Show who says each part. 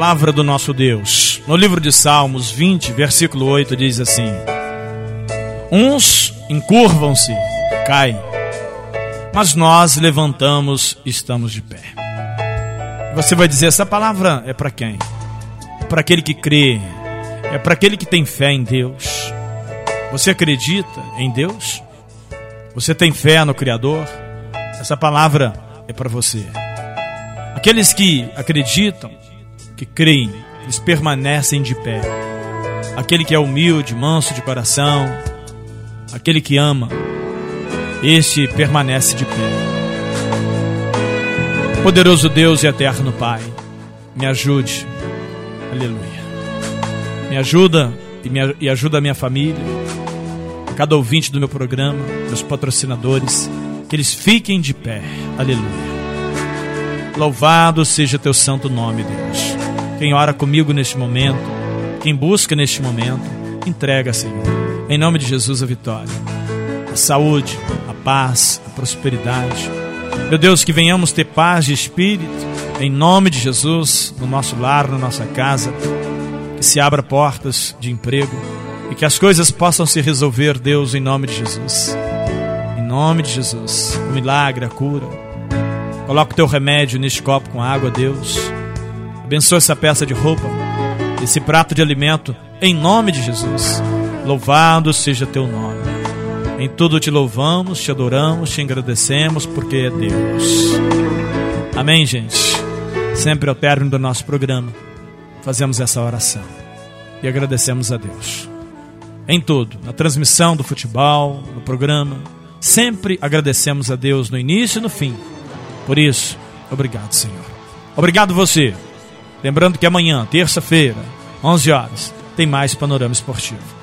Speaker 1: palavra do nosso Deus. No livro de Salmos 20, versículo 8, diz assim: Uns encurvam-se, caem, mas nós levantamos e estamos de pé. Você vai dizer: essa palavra é para quem? Para aquele que crê, é para aquele que tem fé em Deus. Você acredita em Deus? Você tem fé no Criador? Essa palavra é para você. Aqueles que acreditam, que creem, eles permanecem de pé. Aquele que é humilde, manso de coração, aquele que ama, este permanece de pé. Poderoso Deus e eterno Pai, me ajude. Aleluia. Me ajuda e, me, e ajuda a minha família, cada ouvinte do meu programa, meus patrocinadores, que eles fiquem de pé. Aleluia. Louvado seja teu santo nome, Deus. Quem ora comigo neste momento, quem busca neste momento, entrega, Senhor. Em nome de Jesus, a vitória, a saúde, a paz, a prosperidade. Meu Deus, que venhamos ter paz de espírito, em nome de Jesus, no nosso lar, na nossa casa. Que se abra portas de emprego e que as coisas possam se resolver, Deus, em nome de Jesus. Em nome de Jesus. O milagre, a cura. Coloca o teu remédio neste copo com água, Deus Abençoa essa peça de roupa, esse prato de alimento, em nome de Jesus. Louvado seja teu nome. Em tudo te louvamos, te adoramos, te agradecemos, porque é Deus. Amém, gente? Sempre ao término do nosso programa, fazemos essa oração e agradecemos a Deus. Em tudo, na transmissão do futebol, no programa, sempre agradecemos a Deus no início e no fim. Por isso, obrigado, Senhor. Obrigado você Lembrando que amanhã, terça-feira, 11 horas, tem mais Panorama Esportivo.